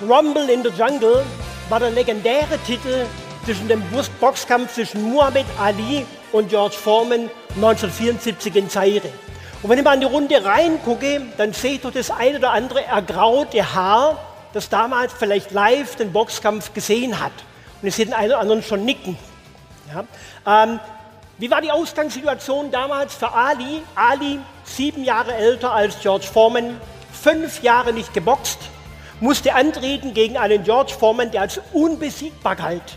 Rumble in the Jungle war der legendäre Titel zwischen dem Boxkampf zwischen Muhammad Ali und George Foreman 1974 in Zaire. Und wenn ich mal in die Runde reingucke, dann sehe ich doch das ein oder andere ergraute Haar, das damals vielleicht live den Boxkampf gesehen hat. Und ich sehe den einen oder anderen schon nicken. Ja? Ähm, wie war die Ausgangssituation damals für Ali? Ali, sieben Jahre älter als George Foreman, fünf Jahre nicht geboxt, musste antreten gegen einen George Foreman, der als unbesiegbar galt,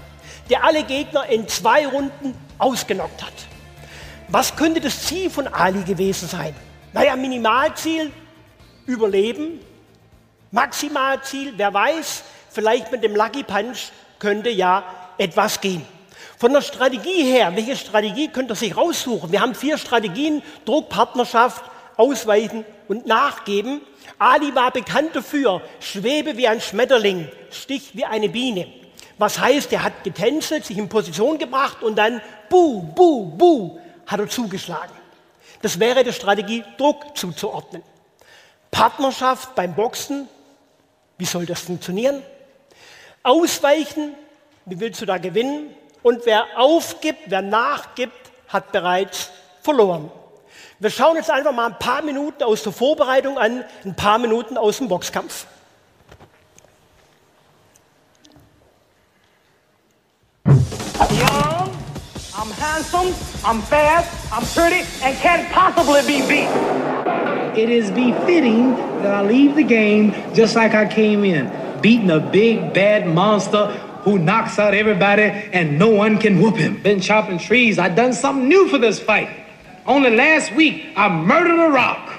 der alle Gegner in zwei Runden ausgenockt hat. Was könnte das Ziel von Ali gewesen sein? Naja, Minimalziel, Überleben. Maximalziel, wer weiß, vielleicht mit dem Lucky Punch könnte ja etwas gehen. Von der Strategie her, welche Strategie könnt ihr sich raussuchen? Wir haben vier Strategien, Druck, Partnerschaft, Ausweichen und Nachgeben. Ali war bekannt dafür, schwebe wie ein Schmetterling, stich wie eine Biene. Was heißt, er hat getänzelt, sich in Position gebracht und dann bu, bu, bu hat er zugeschlagen. Das wäre der Strategie, Druck zuzuordnen. Partnerschaft beim Boxen, wie soll das funktionieren? Ausweichen, wie willst du da gewinnen? Und wer aufgibt, wer nachgibt, hat bereits verloren. Wir schauen jetzt einfach mal ein paar Minuten aus der Vorbereitung an, ein paar Minuten aus dem Boxkampf. Young, I'm handsome, I'm fast, I'm pretty, and can't possibly be beat. It is befitting that I leave the game just like I came in, beating a big bad monster who knocks out everybody and no one can whoop him. Been chopping trees. I done something new for this fight. Only last week, I murdered a rock,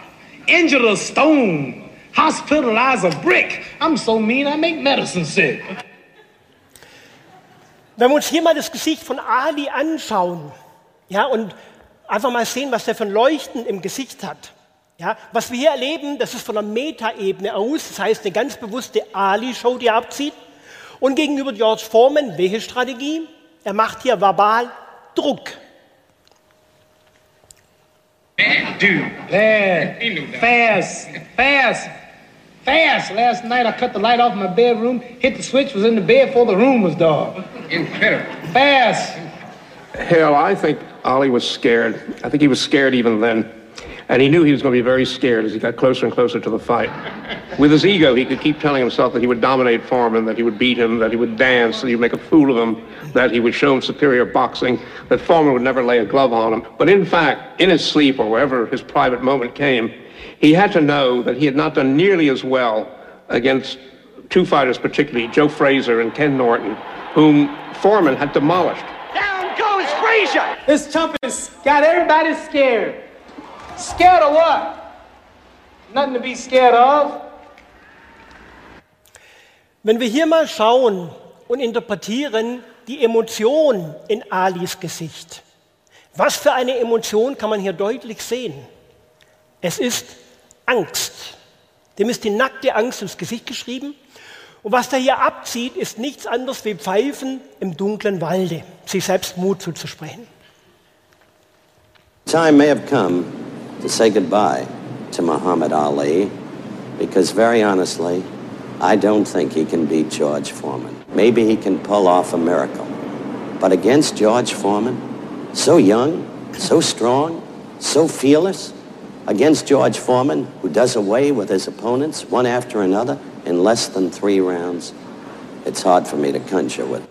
injured a stone, hospitalized a brick. I'm so mean, I make medicine sick. Wenn wir uns hier mal das Gesicht von Ali anschauen, ja, und einfach mal sehen, was der für ein Leuchten im Gesicht hat. Ja, was wir hier erleben, das ist von der Metaebene aus, das heißt eine ganz bewusste Ali-Show, die er abzieht. Und gegenüber George Foreman, welche Strategie? Er macht hier verbal Druck. Dude, bad, fast, fast, fast. Last night I cut the light off my bedroom, hit the switch, was in the bed before the room was dark. Incredible. Fast. Hell, I think Ollie was scared. I think he was scared even then. And he knew he was going to be very scared as he got closer and closer to the fight. With his ego, he could keep telling himself that he would dominate Foreman, that he would beat him, that he would dance, that he would make a fool of him, that he would show him superior boxing, that Foreman would never lay a glove on him. But in fact, in his sleep or wherever his private moment came, he had to know that he had not done nearly as well against two fighters, particularly Joe Fraser and Ken Norton, whom Foreman had demolished. Down goes Fraser! This chump has got everybody scared. Scared of what? Nothing to be scared of. Wenn wir hier mal schauen und interpretieren die Emotion in Alis Gesicht. Was für eine Emotion kann man hier deutlich sehen? Es ist Angst. Dem ist die nackte Angst ins Gesicht geschrieben. Und was er hier abzieht, ist nichts anderes wie Pfeifen im dunklen Walde, sich selbst Mut zuzusprechen. Time may have come to say goodbye to Muhammad Ali because, very honestly, I don't think he can beat George Foreman. Maybe he can pull off a miracle. But against George Foreman, so young, so strong, so fearless, against George Foreman, who does away with his opponents one after another in less than three rounds, it's hard for me to conjure with.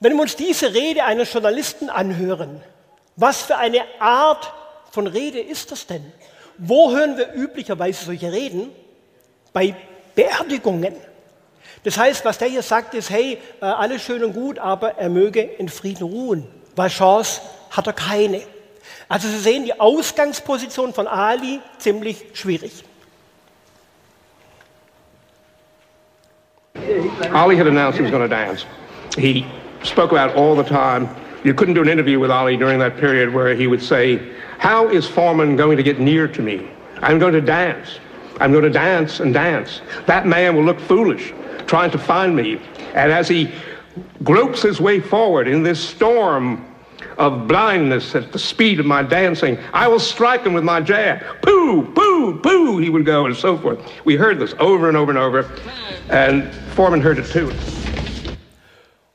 Wenn wir uns diese Rede eines Journalisten anhören, was für eine Art von Rede ist das denn? Wo hören wir üblicherweise solche Reden? Bei Beerdigungen. Das heißt, was der hier sagt, ist, hey, äh, alles schön und gut, aber er möge in Frieden ruhen, weil Chance hat er keine. Also Sie sehen die Ausgangsposition von Ali ziemlich schwierig. Ali had announced he was going to dance. He spoke about all the time. You couldn't do an interview with Ali during that period where he would say, How is Foreman going to get near to me? I'm going to dance. I'm going to dance and dance. That man will look foolish trying to find me. And as he gropes his way forward in this storm of blindness at the speed of my dancing, I will strike him with my jab. Pooh, pooh, pooh, he would go, and so forth. We heard this over and over and over, and Foreman heard it too.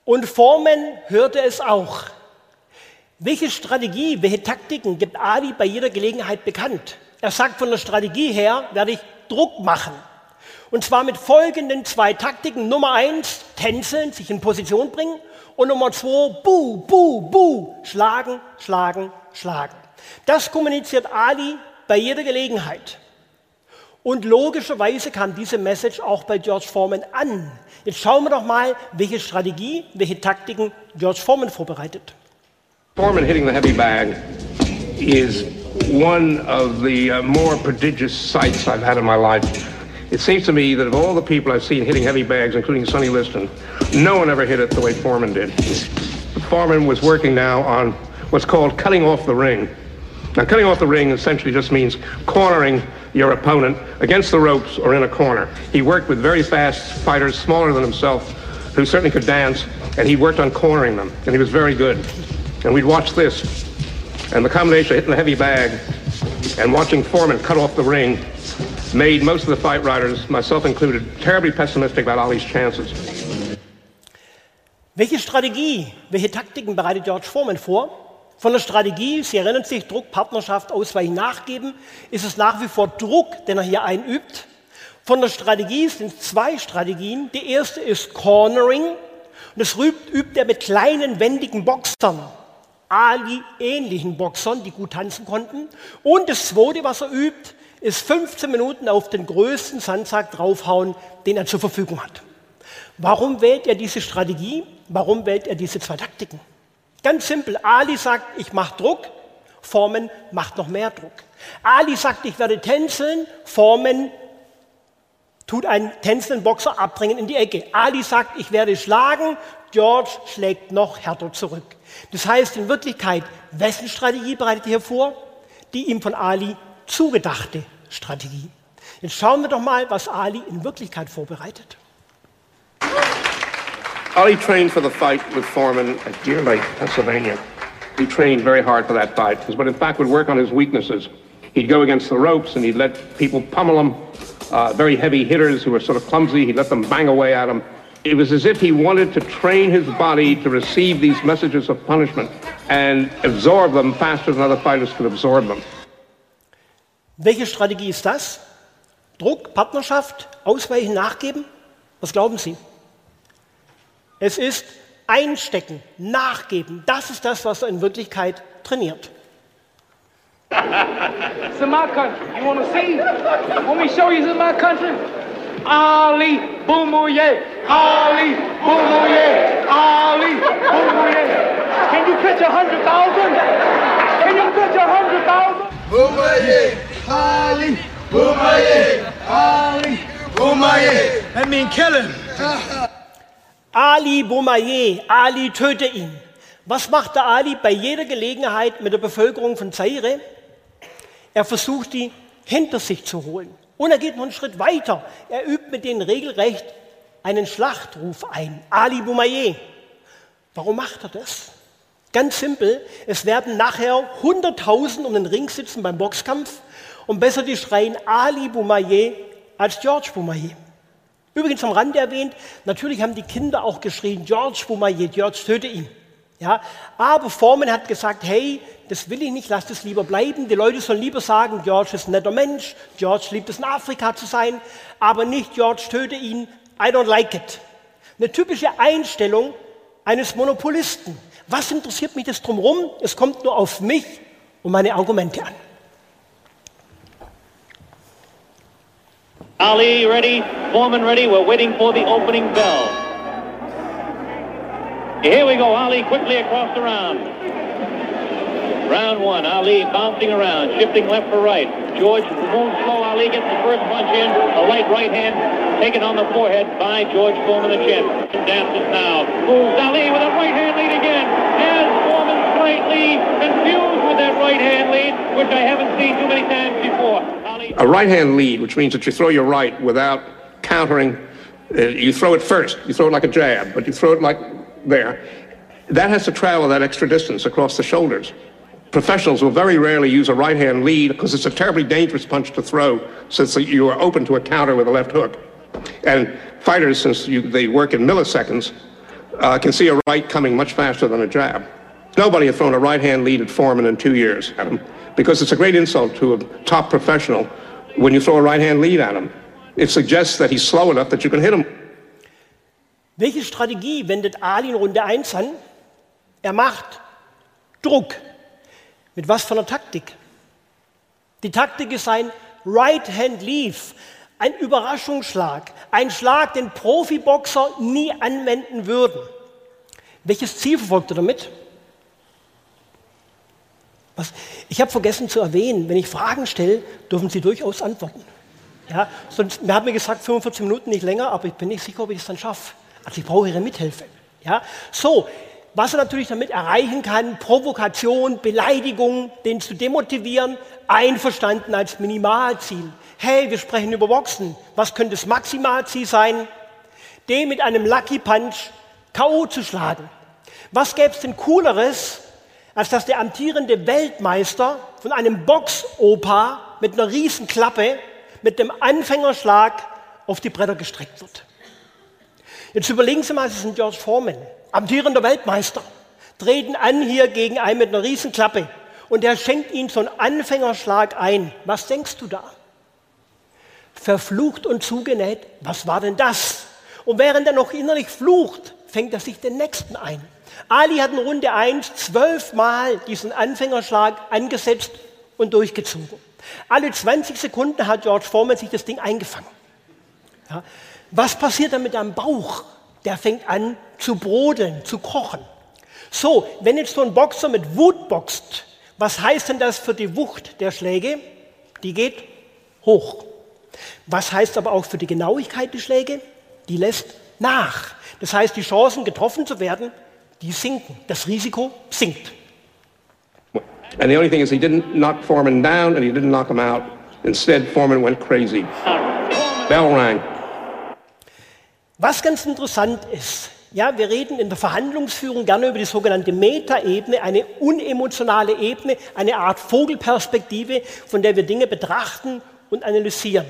Und Foreman hörte es auch. Welche Strategie, welche Taktiken gibt Ali bei jeder Gelegenheit bekannt? Er sagt, von der Strategie her werde ich Druck machen. Und zwar mit folgenden zwei Taktiken. Nummer eins, tänzeln, sich in Position bringen. Und Nummer zwei, buh, buh, buh, schlagen, schlagen, schlagen. Das kommuniziert Ali bei jeder Gelegenheit. Und logischerweise kam diese Message auch bei George Foreman an. Jetzt schauen wir doch mal, welche Strategie, welche Taktiken George Foreman vorbereitet. Foreman hitting the heavy bag is one of the uh, more prodigious sights I've had in my life. It seems to me that of all the people I've seen hitting heavy bags, including Sonny Liston, no one ever hit it the way Foreman did. Foreman was working now on what's called cutting off the ring. Now, cutting off the ring essentially just means cornering your opponent against the ropes or in a corner. He worked with very fast fighters, smaller than himself, who certainly could dance, and he worked on cornering them, and he was very good. And we'd watch this, and the combination of hitting the heavy bag and watching Foreman cut off the ring made most of the fight writers, myself included, terribly pessimistic about Ali's chances. Welche Strategie, welche Taktiken bereitet George Foreman vor? Von der Strategie, Sie erinnern sich, Druck, Partnerschaft, Ausweichen, Nachgeben, ist es nach wie vor Druck, den er hier einübt. Von der Strategie sind zwei Strategien. Die erste ist Cornering. Und das übt er mit kleinen, wendigen Boxern. Ali-ähnlichen Boxern, die gut tanzen konnten. Und das zweite, was er übt, ist 15 Minuten auf den größten Sandsack draufhauen, den er zur Verfügung hat. Warum wählt er diese Strategie? Warum wählt er diese zwei Taktiken? Ganz simpel. Ali sagt, ich mache Druck. Formen macht noch mehr Druck. Ali sagt, ich werde tänzeln. Formen tut einen tänzelnden Boxer abbringen in die Ecke. Ali sagt, ich werde schlagen. George schlägt noch härter zurück. Das heißt in Wirklichkeit, wessen Strategie bereitet er vor? Die ihm von Ali zugedachte Strategie. Jetzt schauen wir doch mal, was Ali in Wirklichkeit vorbereitet. Ali trained for the fight with Foreman at Deer Lake, Pennsylvania. He trained very hard for that fight, but in fact would work on his weaknesses. He'd go against the ropes and he'd let people pummel him, uh, very heavy hitters who were sort of clumsy. He'd let them bang away at him. It was as if he wanted to train his body to receive these messages of punishment and absorb them faster than other fighters could absorb them. Welche Strategie ist das? Druck, Partnerschaft, Ausweichen, Nachgeben? Was glauben Sie? Es ist Einstecken, Nachgeben. Das ist das, was er in Wirklichkeit trainiert. It's in my country. You want to see? Want me show you it's in my country? Ali Boumouye. Ali Boumouye. Ali Boumouye. Can you pitch a hundred thousand? Can you pitch a hundred thousand? Boomaye, Ali, Boomaye, Ali, Boomaye. That mean kill him. Ali Boumaier, Ali töte ihn. Was macht der Ali bei jeder Gelegenheit mit der Bevölkerung von Zaire? Er versucht, die hinter sich zu holen. Und er geht noch einen Schritt weiter. Er übt mit denen regelrecht einen Schlachtruf ein. Ali Boumaier. Warum macht er das? Ganz simpel. Es werden nachher 100.000 um den Ring sitzen beim Boxkampf und besser die schreien Ali Boumaier als George Boumaier. Übrigens am Rande erwähnt, natürlich haben die Kinder auch geschrien, George Boumaier, George töte ihn. Ja, aber Foreman hat gesagt, hey, das will ich nicht, lass das lieber bleiben. Die Leute sollen lieber sagen, George ist ein netter Mensch, George liebt es in Afrika zu sein, aber nicht George töte ihn, I don't like it. Eine typische Einstellung eines Monopolisten. Was interessiert mich das drumherum? Es kommt nur auf mich und meine Argumente an. Ali ready, Foreman ready. We're waiting for the opening bell. Here we go. Ali quickly across the round. Round one. Ali bouncing around, shifting left for right. George moves slow. Ali gets the first punch in. A light right hand taken on the forehead by George Foreman, the champion. Dances now. Moves Ali with a right hand lead again. Has Foreman slightly confused with that right hand lead, which I haven't seen too many times before. A right hand lead, which means that you throw your right without countering. Uh, you throw it first. You throw it like a jab, but you throw it like there. That has to travel that extra distance across the shoulders. Professionals will very rarely use a right hand lead because it's a terribly dangerous punch to throw since you are open to a counter with a left hook. And fighters, since you, they work in milliseconds, uh, can see a right coming much faster than a jab. Nobody has thrown a right hand lead at Foreman in two years at him because it's a great insult to a top professional when you throw a right hand lead at him. It suggests that he's slow enough that you can hit him. Welche Strategie wendet Ali in Runde 1 an? Er macht Druck. Mit was für einer Taktik? Die Taktik ist ein Right Hand Leave, ein Überraschungsschlag, ein Schlag, den Profiboxer nie anwenden würden. Welches Ziel verfolgt er damit? Was? Ich habe vergessen zu erwähnen, wenn ich Fragen stelle, dürfen Sie durchaus antworten. Ja, sonst, mir hat mir gesagt, 45 Minuten nicht länger, aber ich bin nicht sicher, ob ich es dann schaffe. Also ich brauche Ihre Mithilfe. Ja, so, was er natürlich damit erreichen kann, Provokation, Beleidigung, den zu demotivieren, einverstanden als Minimalziel. Hey, wir sprechen über Boxen. Was könnte das Maximalziel sein? Den mit einem Lucky Punch K.O. zu schlagen. Was gäbe es denn Cooleres, als dass der amtierende Weltmeister von einem Boxopa mit einer riesen Klappe mit dem Anfängerschlag auf die Bretter gestreckt wird? Jetzt überlegen Sie mal, Sie sind George Foreman, amtierender Weltmeister, treten an hier gegen einen mit einer riesen Klappe und der schenkt Ihnen so einen Anfängerschlag ein. Was denkst du da? Verflucht und zugenäht, was war denn das? Und während er noch innerlich flucht, fängt er sich den nächsten ein. Ali hat in Runde 1 zwölfmal diesen Anfängerschlag angesetzt und durchgezogen. Alle 20 Sekunden hat George Foreman sich das Ding eingefangen. Ja. Was passiert dann mit deinem Bauch? Der fängt an zu brodeln, zu kochen. So, wenn jetzt so ein Boxer mit Wut boxt, was heißt denn das für die Wucht der Schläge? Die geht hoch. Was heißt aber auch für die Genauigkeit der Schläge? Die lässt nach. Das heißt, die Chancen, getroffen zu werden, die sinken. Das Risiko sinkt. And the only thing is, he didn't knock Foreman down and he didn't knock him out. Instead, Foreman went crazy. Bell rang. Was ganz interessant ist, ja, wir reden in der Verhandlungsführung gerne über die sogenannte Metaebene, eine unemotionale Ebene, eine Art Vogelperspektive, von der wir Dinge betrachten und analysieren.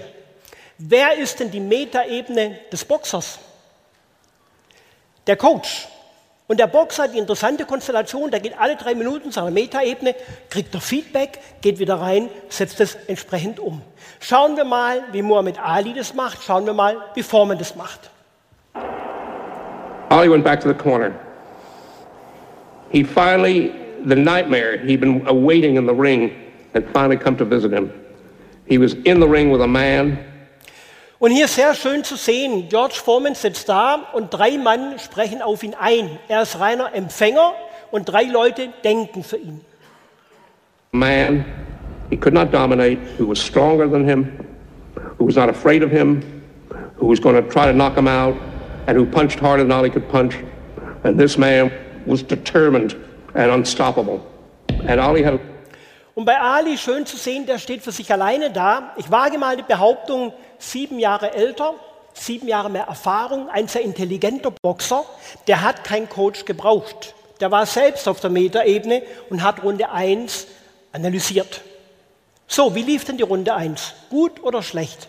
Wer ist denn die Metaebene des Boxers? Der Coach. Und der Boxer hat die interessante Konstellation, der geht alle drei Minuten zu einer Metaebene, kriegt er Feedback, geht wieder rein, setzt es entsprechend um. Schauen wir mal, wie Muhammad Ali das macht, schauen wir mal, wie Foreman das macht. Ali went back to the corner. He finally, the nightmare he'd been awaiting in the ring had finally come to visit him. He was in the ring with a man. Und hier sehr schön zu sehen, George Foreman sitzt da und drei Mann sprechen auf ihn ein. Er ist reiner Empfänger und drei Leute denken für ihn. A man he could not dominate, who was stronger than him, who was not afraid of him, who was going to try to knock him out, and who punched harder than Ali could punch. And this man was determined and unstoppable. And Ali had Und bei Ali schön zu sehen, der steht für sich alleine da. Ich wage mal die Behauptung, sieben Jahre älter, sieben Jahre mehr Erfahrung, ein sehr intelligenter Boxer, der hat keinen Coach gebraucht. Der war selbst auf der Metaebene und hat Runde 1 analysiert. So, wie lief denn die Runde 1? Gut oder schlecht?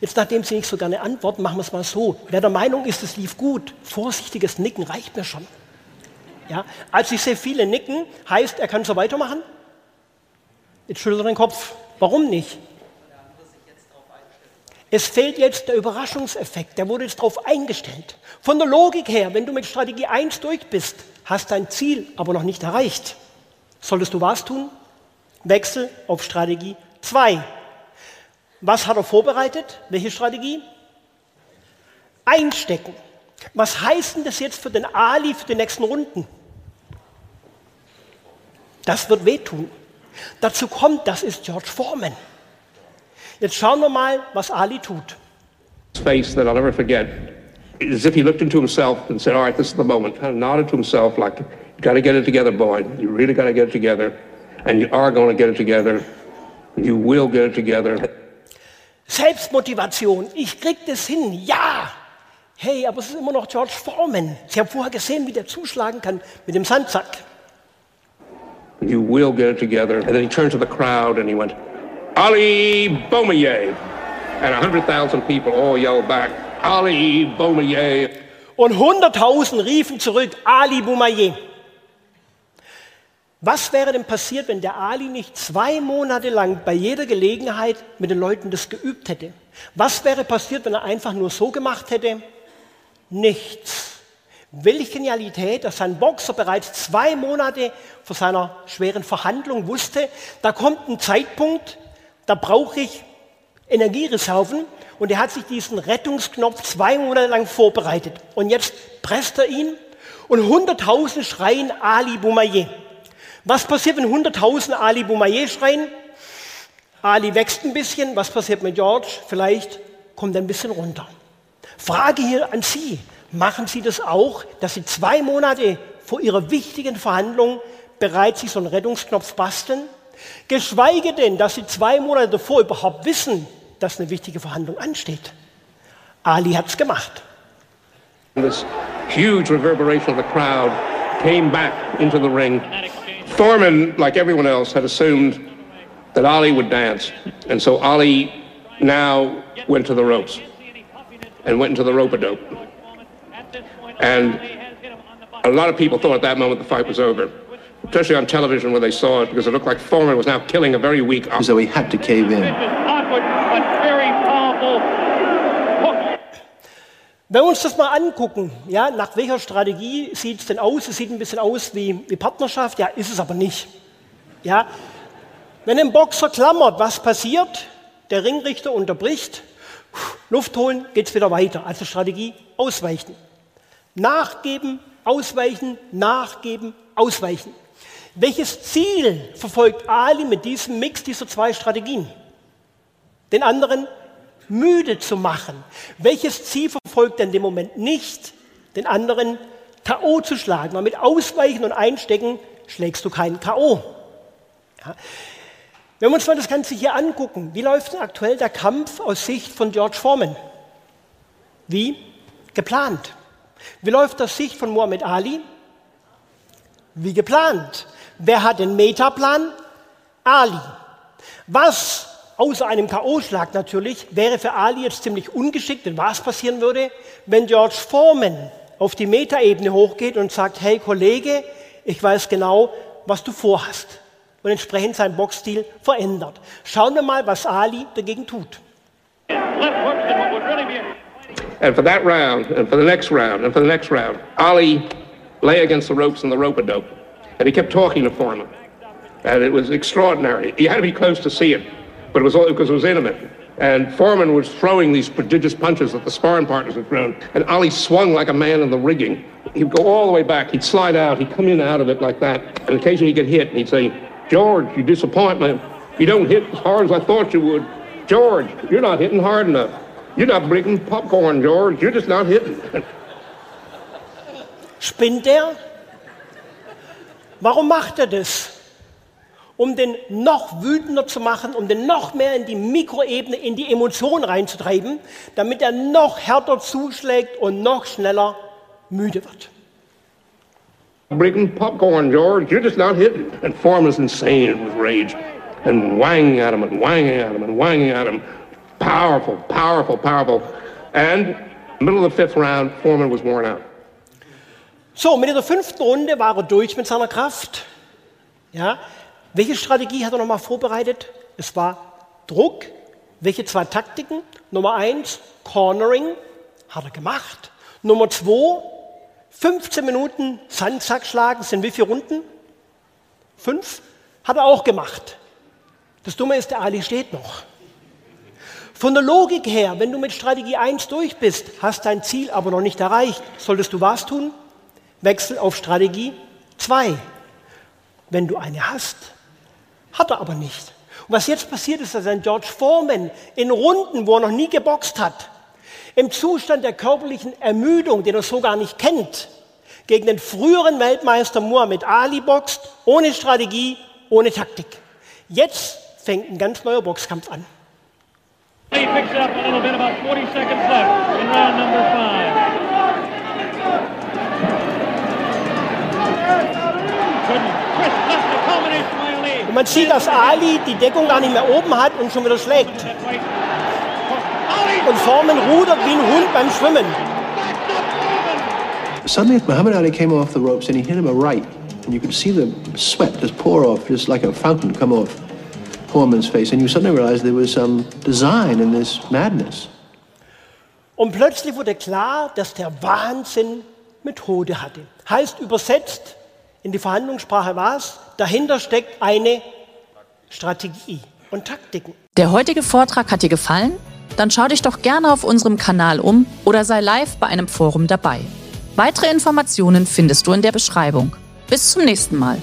Jetzt, nachdem Sie nicht so gerne antworten, machen wir es mal so. Wer der Meinung ist, es lief gut, vorsichtiges Nicken reicht mir schon. Ja? Als ich sehe viele nicken, heißt, er kann so weitermachen? Jetzt schüttelt er den Kopf. Warum nicht? Es fehlt jetzt der Überraschungseffekt, der wurde jetzt darauf eingestellt. Von der Logik her, wenn du mit Strategie 1 durch bist, hast dein Ziel aber noch nicht erreicht. Solltest du was tun? Wechsel auf Strategie 2. Was hat er vorbereitet? Welche Strategie? Einstecken. Was heißt denn das jetzt für den Ali für die nächsten Runden? Das wird wehtun. Dazu kommt, das ist George Foreman. Jetzt schauen wir mal, was Ali tut. face that I'll never forget. As if he looked into himself and said, all right, this is the moment. Of nodded to himself like, you got to get it together, boy. You really got to get it together. And you are going to get it together. You will get it together. Selbstmotivation. Ich krieg das hin. Ja. Hey, aber es ist immer noch George Foreman. Sie haben vorher gesehen, wie der zuschlagen kann mit dem Sandsack. You will get it together. And then he turned to the crowd and he went, Ali Beaumelier. And 100,000 people all yelled back, Ali Beaumelier. Und 100.000 riefen zurück, Ali Boumaier. Was wäre denn passiert, wenn der Ali nicht zwei Monate lang bei jeder Gelegenheit mit den Leuten das geübt hätte? Was wäre passiert, wenn er einfach nur so gemacht hätte? Nichts. Welche Genialität, dass sein Boxer bereits zwei Monate vor seiner schweren Verhandlung wusste, da kommt ein Zeitpunkt, da brauche ich Energiereserven und er hat sich diesen Rettungsknopf zwei Monate lang vorbereitet. Und jetzt presst er ihn und 100.000 schreien Ali Boumaier. Was passiert, wenn 100.000 Ali Boumaier schreien? Ali wächst ein bisschen. Was passiert mit George? Vielleicht kommt er ein bisschen runter. Frage hier an Sie. Machen Sie das auch, dass Sie zwei Monate vor Ihrer wichtigen Verhandlung bereits sich so einen Rettungsknopf basteln? Geschweige denn, dass Sie zwei Monate davor überhaupt wissen, dass eine wichtige Verhandlung ansteht. Ali hat es gemacht. This huge reverberation of the crowd came back into the ring. Foreman, like everyone else, had assumed that Ali would dance. And so Ali now went to the ropes and went into the rope-a-dope. And a lot of people thought at that moment the fight was over, especially on television where they saw it, because it looked like Foreman was now killing a very weak. So he had to cave in. Wenn wir uns das mal angucken, ja, nach welcher Strategie sieht es denn aus? Es sieht ein bisschen aus wie, wie Partnerschaft, ja, ist es aber nicht. Ja, wenn ein Boxer klammert, was passiert? Der Ringrichter unterbricht, Luft holen, geht es wieder weiter. Also Strategie ausweichen. Nachgeben, ausweichen, nachgeben, ausweichen. Welches Ziel verfolgt Ali mit diesem Mix dieser zwei Strategien? Den anderen müde zu machen. Welches Ziel verfolgt er in dem Moment nicht? Den anderen K.O. zu schlagen. Weil mit Ausweichen und Einstecken schlägst du keinen K.O. Ja. Wenn wir uns mal das Ganze hier angucken, wie läuft denn aktuell der Kampf aus Sicht von George Foreman? Wie? Geplant. Wie läuft aus Sicht von Muhammad Ali? Wie geplant. Wer hat den Metaplan? Ali. Was außer einem K.O.-Schlag natürlich, wäre für Ali jetzt ziemlich ungeschickt, denn was passieren würde, wenn George Foreman auf die Metaebene hochgeht und sagt, hey Kollege, ich weiß genau, was du vorhast und entsprechend seinen Boxstil verändert. Schauen wir mal, was Ali dagegen tut. And for that round, and for the next round, and for the next round, Ali lay against the ropes in the rope-a-dope. And he kept talking to Foreman. And it was extraordinary. You had to be close to see it, but it was all because it was intimate. And Foreman was throwing these prodigious punches that the sparring partners had thrown. And Ali swung like a man in the rigging. He'd go all the way back. He'd slide out. He'd come in out of it like that. And occasionally he'd get hit. And he'd say, George, you disappoint me. You don't hit as hard as I thought you would. George, you're not hitting hard enough. You're not breaking popcorn, George. You're just not hitting. Spinnt er? Warum macht er das? Um den noch wütender zu machen, um den noch mehr in die Mikroebene, in die Emotionen reinzutreiben, damit er noch härter zuschlägt und noch schneller müde wird. breaking popcorn, George. You're just not hitting. And Foreman's insane with rage. And whanging at him and whanging at him and whanging at him. Powerful, powerful, powerful. And middle of the fifth round, Foreman was worn out. So, mit der fünften Runde war er durch mit seiner Kraft. Ja, welche Strategie hat er nochmal vorbereitet? Es war Druck. Welche zwei Taktiken? Nummer eins, Cornering, hat er gemacht. Nummer zwei, 15 Minuten Sandsack schlagen, sind wie viele Runden? Fünf? Hat er auch gemacht. Das Dumme ist, der Ali steht noch. Von der Logik her, wenn du mit Strategie 1 durch bist, hast dein Ziel aber noch nicht erreicht, solltest du was tun? Wechsel auf Strategie 2. Wenn du eine hast. Hat er aber nicht. Und was jetzt passiert ist, dass ein George Foreman in Runden, wo er noch nie geboxt hat, im Zustand der körperlichen Ermüdung, den er so gar nicht kennt, gegen den früheren Weltmeister Muhammad Ali boxt, ohne Strategie, ohne Taktik. Jetzt fängt ein ganz neuer Boxkampf an. He picks up a little bit, about 40 seconds in round number five. Couldn't twist left the combination by Ali. Und man sieht, dass Ali die Deckung gar nicht mehr oben hat und schon wieder schlägt. Und Foreman rudert wie ein Hund beim Schwimmen. Suddenly, Muhammad Ali came off the ropes and he hit him a right. And you could see the sweat just pour off, just like a fountain come off Foreman's face. And you suddenly realized there was some design in this madness. Und plötzlich wurde klar, dass der Wahnsinn Methode hatte. Heißt übersetzt in die Verhandlungssprache was? Dahinter steckt eine Strategie und Taktiken. Der heutige Vortrag hat dir gefallen? Dann schau dich doch gerne auf unserem Kanal um oder sei live bei einem Forum dabei. Weitere Informationen findest du in der Beschreibung. Bis zum nächsten Mal.